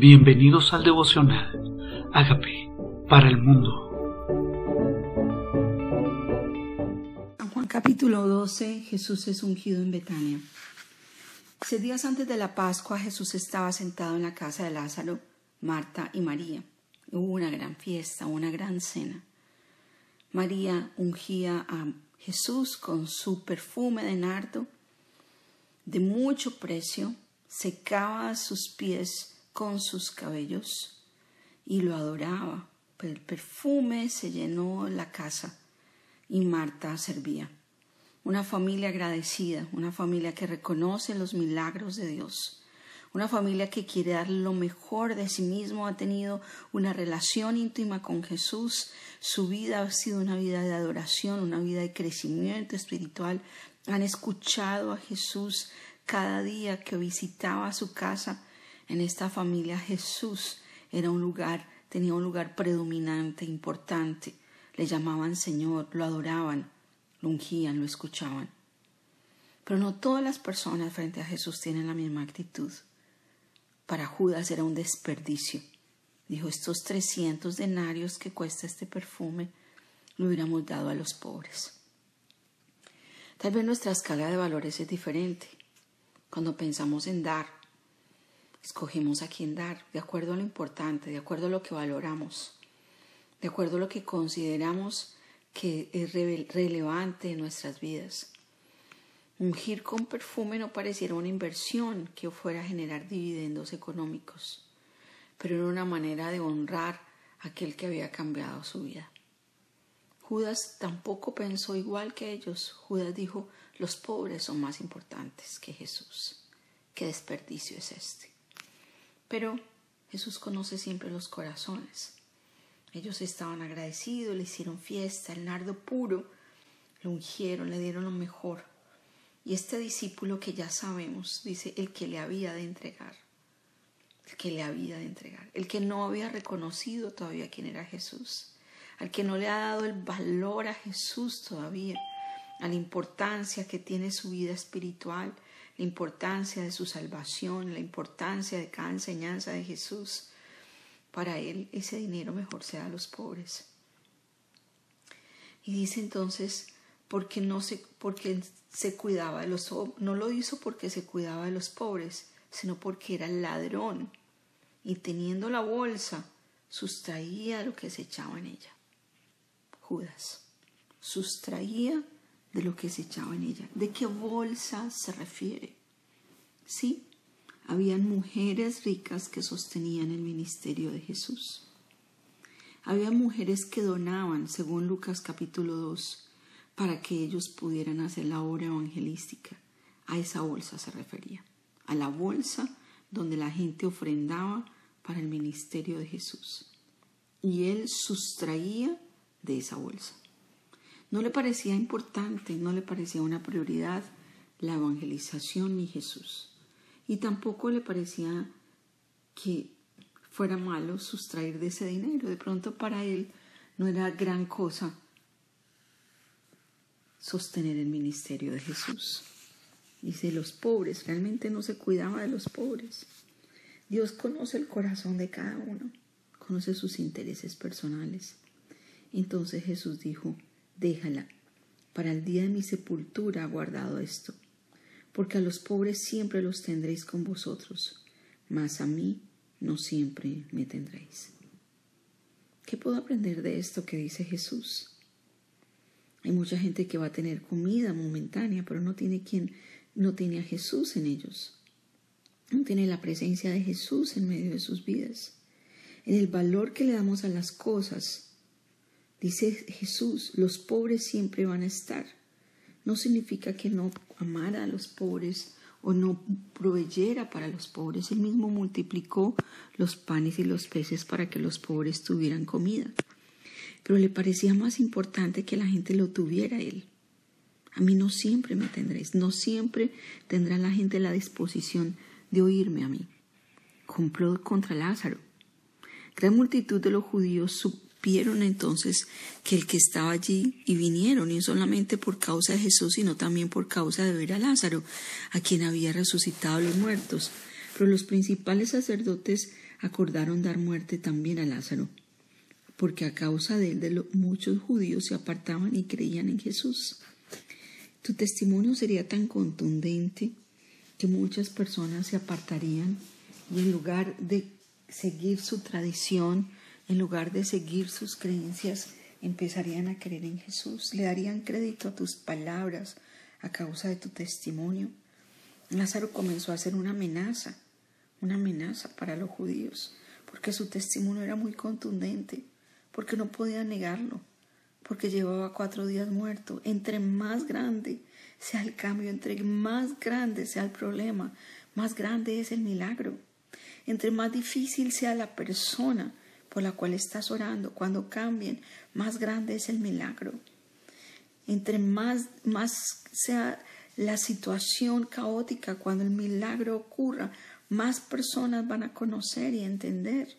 Bienvenidos al devocional. Hágame para el mundo. San Juan capítulo 12, Jesús es ungido en Betania. Seis días antes de la Pascua, Jesús estaba sentado en la casa de Lázaro, Marta y María. Hubo una gran fiesta, una gran cena. María ungía a Jesús con su perfume de nardo de mucho precio, secaba sus pies con sus cabellos y lo adoraba. El perfume se llenó la casa y Marta servía. Una familia agradecida, una familia que reconoce los milagros de Dios, una familia que quiere dar lo mejor de sí mismo, ha tenido una relación íntima con Jesús, su vida ha sido una vida de adoración, una vida de crecimiento espiritual, han escuchado a Jesús cada día que visitaba su casa, en esta familia Jesús era un lugar, tenía un lugar predominante, importante. Le llamaban Señor, lo adoraban, lo ungían, lo escuchaban. Pero no todas las personas frente a Jesús tienen la misma actitud. Para Judas era un desperdicio. Dijo, estos trescientos denarios que cuesta este perfume, lo hubiéramos dado a los pobres. Tal vez nuestra escala de valores es diferente. Cuando pensamos en dar, escogemos a quién dar, de acuerdo a lo importante, de acuerdo a lo que valoramos, de acuerdo a lo que consideramos que es relevante en nuestras vidas. Ungir con perfume no pareciera una inversión que fuera a generar dividendos económicos, pero era una manera de honrar aquel que había cambiado su vida. Judas tampoco pensó igual que ellos. Judas dijo, los pobres son más importantes que Jesús. ¿Qué desperdicio es este? Pero Jesús conoce siempre los corazones. Ellos estaban agradecidos, le hicieron fiesta, el nardo puro, lo ungieron, le dieron lo mejor. Y este discípulo que ya sabemos, dice, el que le había de entregar, el que le había de entregar, el que no había reconocido todavía quién era Jesús, al que no le ha dado el valor a Jesús todavía, a la importancia que tiene su vida espiritual, la importancia de su salvación, la importancia de cada enseñanza de Jesús. Para él ese dinero mejor sea a los pobres. Y dice entonces, porque no se, porque se cuidaba de los no lo hizo porque se cuidaba de los pobres, sino porque era ladrón y teniendo la bolsa sustraía lo que se echaba en ella. Judas sustraía de lo que se echaba en ella. ¿De qué bolsa se refiere? Sí, habían mujeres ricas que sostenían el ministerio de Jesús. Había mujeres que donaban, según Lucas capítulo 2, para que ellos pudieran hacer la obra evangelística. A esa bolsa se refería, a la bolsa donde la gente ofrendaba para el ministerio de Jesús. Y él sustraía de esa bolsa. No le parecía importante, no le parecía una prioridad la evangelización ni Jesús. Y tampoco le parecía que fuera malo sustraer de ese dinero. De pronto para él no era gran cosa sostener el ministerio de Jesús. Dice, los pobres, realmente no se cuidaba de los pobres. Dios conoce el corazón de cada uno, conoce sus intereses personales. Entonces Jesús dijo, déjala. Para el día de mi sepultura ha guardado esto, porque a los pobres siempre los tendréis con vosotros, mas a mí no siempre me tendréis. ¿Qué puedo aprender de esto que dice Jesús? Hay mucha gente que va a tener comida momentánea, pero no tiene quien, no tiene a Jesús en ellos. No tiene la presencia de Jesús en medio de sus vidas. En el valor que le damos a las cosas, Dice Jesús, los pobres siempre van a estar. No significa que no amara a los pobres o no proveyera para los pobres. Él mismo multiplicó los panes y los peces para que los pobres tuvieran comida. Pero le parecía más importante que la gente lo tuviera él. A mí no siempre me tendréis, no siempre tendrá la gente la disposición de oírme a mí. Complot contra Lázaro. Gran multitud de los judíos vieron entonces que el que estaba allí y vinieron, no solamente por causa de Jesús, sino también por causa de ver a Lázaro, a quien había resucitado los muertos. Pero los principales sacerdotes acordaron dar muerte también a Lázaro, porque a causa de él muchos judíos se apartaban y creían en Jesús. Tu testimonio sería tan contundente que muchas personas se apartarían y en lugar de seguir su tradición, en lugar de seguir sus creencias, empezarían a creer en Jesús, le darían crédito a tus palabras a causa de tu testimonio. Lázaro comenzó a ser una amenaza, una amenaza para los judíos, porque su testimonio era muy contundente, porque no podían negarlo, porque llevaba cuatro días muerto. Entre más grande sea el cambio, entre más grande sea el problema, más grande es el milagro. Entre más difícil sea la persona por la cual estás orando, cuando cambien, más grande es el milagro. Entre más, más sea la situación caótica, cuando el milagro ocurra, más personas van a conocer y entender.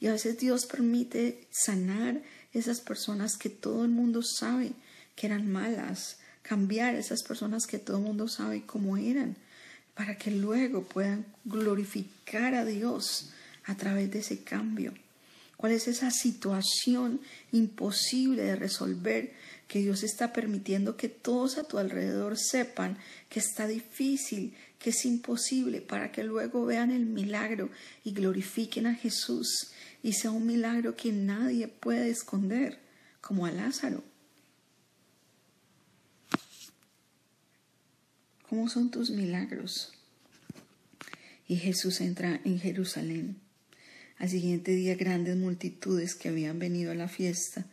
Y a veces Dios permite sanar esas personas que todo el mundo sabe que eran malas, cambiar esas personas que todo el mundo sabe cómo eran, para que luego puedan glorificar a Dios a través de ese cambio. ¿Cuál es esa situación imposible de resolver que Dios está permitiendo que todos a tu alrededor sepan que está difícil, que es imposible, para que luego vean el milagro y glorifiquen a Jesús y sea un milagro que nadie puede esconder, como a Lázaro? ¿Cómo son tus milagros? Y Jesús entra en Jerusalén al siguiente día grandes multitudes que habían venido a la fiesta,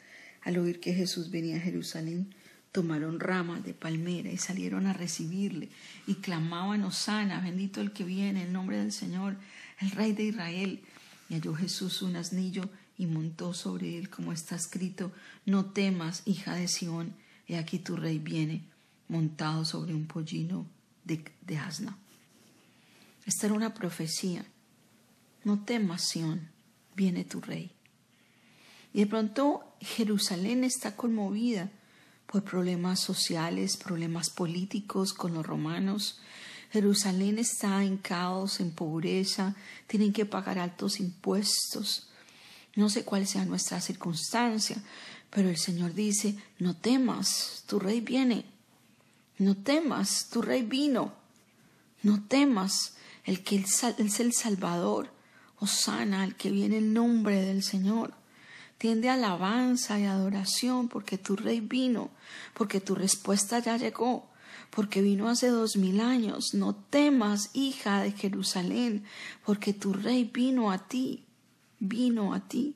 al oír que Jesús venía a Jerusalén, tomaron ramas de palmera y salieron a recibirle y clamaban Osana, bendito el que viene en nombre del Señor, el Rey de Israel. Y halló Jesús un asnillo y montó sobre él, como está escrito, no temas, hija de Sión, he aquí tu rey viene, montado sobre un pollino de, de asna. Esta era una profecía no temas, Sión, viene tu rey. Y de pronto Jerusalén está conmovida por problemas sociales, problemas políticos con los romanos. Jerusalén está en caos, en pobreza, tienen que pagar altos impuestos. No sé cuál sea nuestra circunstancia, pero el Señor dice, no temas, tu rey viene. No temas, tu rey vino. No temas, el que es el Salvador, Osana, al que viene el nombre del Señor. Tiende alabanza y adoración porque tu rey vino, porque tu respuesta ya llegó, porque vino hace dos mil años. No temas, hija de Jerusalén, porque tu rey vino a ti, vino a ti.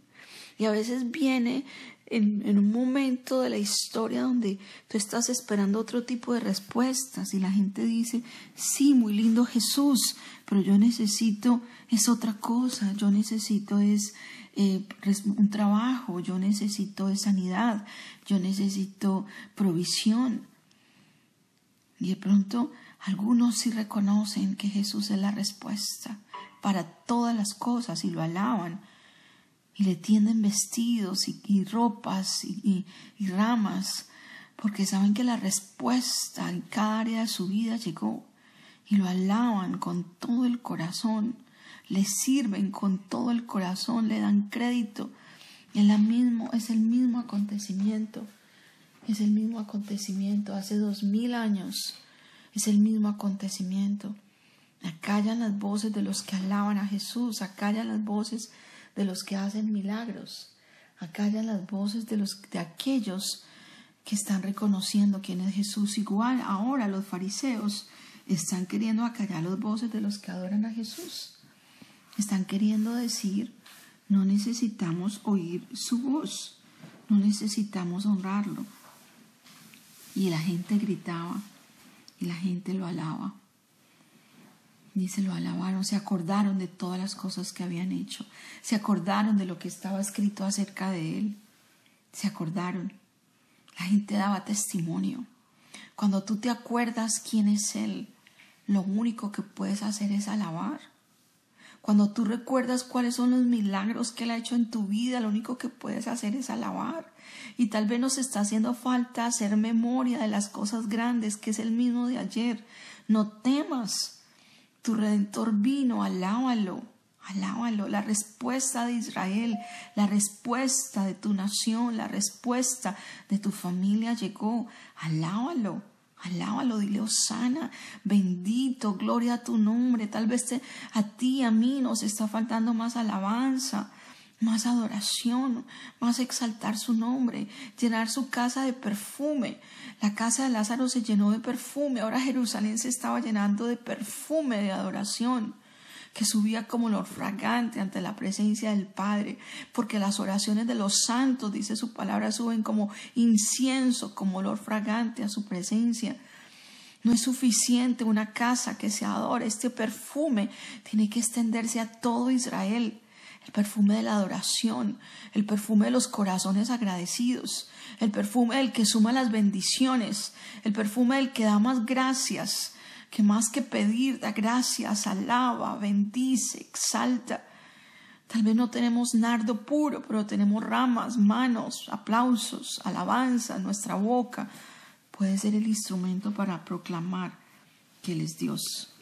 Y a veces viene en, un momento de la historia donde tú estás esperando otro tipo de respuestas y la gente dice, sí, muy lindo Jesús, pero yo necesito es otra cosa, yo necesito es eh, un trabajo, yo necesito es sanidad, yo necesito provisión. Y de pronto algunos sí reconocen que Jesús es la respuesta para todas las cosas y lo alaban. Y le tienden vestidos y, ropas y, ramas, porque saben que la respuesta en cada área de su vida llegó. Y lo alaban con todo el corazón, le sirven con todo el corazón, le dan crédito. Es, la mismo, es el mismo acontecimiento, es el mismo acontecimiento hace dos mil años, es el mismo acontecimiento. Acallan las voces de los que alaban a Jesús, acallan las voces de los que hacen milagros. Acallan las voces de, los, de aquellos que están reconociendo quién es Jesús. Igual ahora los fariseos están queriendo acallar las voces de los que adoran a Jesús. Están queriendo decir, no necesitamos oír su voz, no necesitamos honrarlo. Y la gente gritaba y la gente lo alaba y se lo alabaron, se acordaron de todas las cosas que habían hecho, se acordaron de lo que estaba escrito acerca de él, se acordaron. La gente daba testimonio. Cuando tú te acuerdas quién es Él, lo único que puedes hacer es alabar. Cuando tú recuerdas cuáles son los milagros que Él ha hecho en tu vida, lo único que puedes hacer es alabar. Y tal vez nos está haciendo falta hacer memoria de las cosas grandes, que es el mismo de ayer. No temas, Tu redentor vino, alábalo, alábalo. La respuesta de Israel, la respuesta de tu nación, la respuesta de tu familia llegó, alábalo. Alábalo, dile Osana, bendito, gloria a tu nombre. Tal vez a ti, a mí nos está faltando más alabanza, más adoración, más exaltar su nombre, llenar su casa de perfume. La casa de Lázaro se llenó de perfume, ahora Jerusalén se estaba llenando de perfume de adoración que subía como olor fragante ante la presencia del Padre, porque las oraciones de los santos, dice su palabra, suben como incienso, como olor fragante a su presencia. No es suficiente una casa que se adore, este perfume tiene que extenderse a todo Israel el perfume de la adoración, el perfume de los corazones agradecidos, el perfume del que suma las bendiciones, el perfume del que da más gracias, que más que pedir da gracias, alaba, bendice, exalta. Tal vez no tenemos nardo puro, pero tenemos ramas, manos, aplausos, alabanza nuestra boca. Puede ser el instrumento para proclamar que Él es Dios.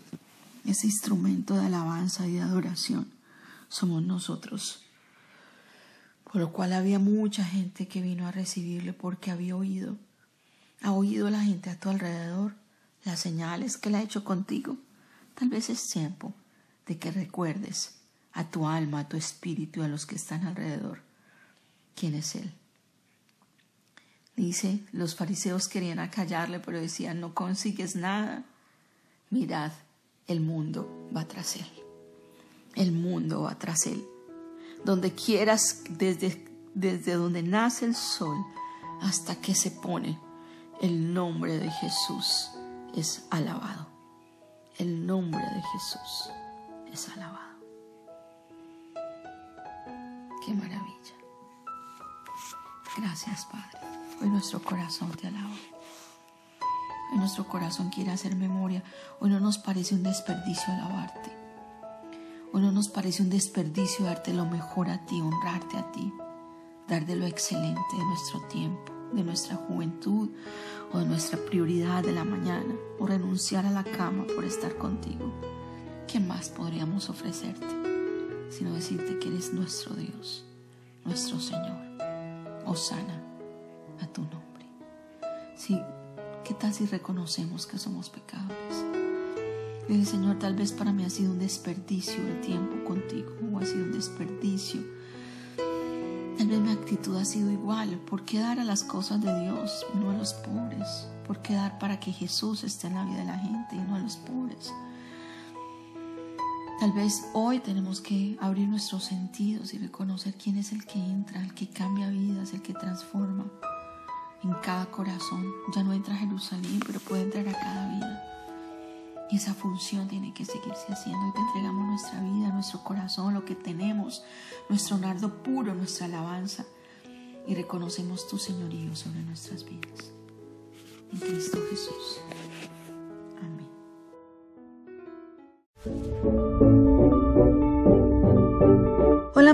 Ese instrumento de alabanza y de adoración somos nosotros. Por lo cual había mucha gente que vino a recibirle porque había oído. Ha oído la gente a tu alrededor las señales que le ha hecho contigo. Tal vez es tiempo de que recuerdes a tu alma, a tu espíritu, a los que están alrededor, quién es Él. Dice, los fariseos querían acallarle, pero decían, no consigues nada. Mirad, el mundo va tras Él. El mundo va tras Él. Donde quieras, desde, desde donde nace el sol hasta que se pone, el nombre de Jesús es alabado. El nombre de Jesús es alabado. Qué maravilla. Gracias, Padre. Hoy nuestro corazón te alaba. Hoy nuestro corazón quiere hacer memoria. Hoy no nos parece un desperdicio alabarte. Hoy no nos parece un desperdicio darte lo mejor a ti, honrarte a ti, dar de lo excelente de nuestro tiempo, de nuestra juventud o de nuestra prioridad de la mañana o renunciar a la cama por estar contigo. ¿Qué más podríamos ofrecerte sino decirte que eres nuestro Dios, nuestro Señor? Osana a tu nombre. Sí, ¿qué tal si reconocemos que somos pecadores? Dile, Señor, tal vez para mí ha sido un desperdicio el tiempo contigo o ha sido un desperdicio Tal vez mi actitud ha sido igual. ¿Por qué dar a las cosas de Dios y no a los pobres? ¿Por qué dar para que Jesús esté en la vida de la gente y no a los pobres? Tal vez hoy tenemos que abrir nuestros sentidos y reconocer quién es el que entra, el que cambia vidas, el que transforma en cada corazón. Ya no entra a Jerusalén, pero puede entrar a cada vida. Y esa función tiene que seguirse haciendo. Y te entregamos nuestra vida, nuestro corazón, lo que tenemos, nuestro nardo puro, nuestra alabanza. Y reconocemos tu señorío sobre nuestras vidas. En Cristo Jesús. Hola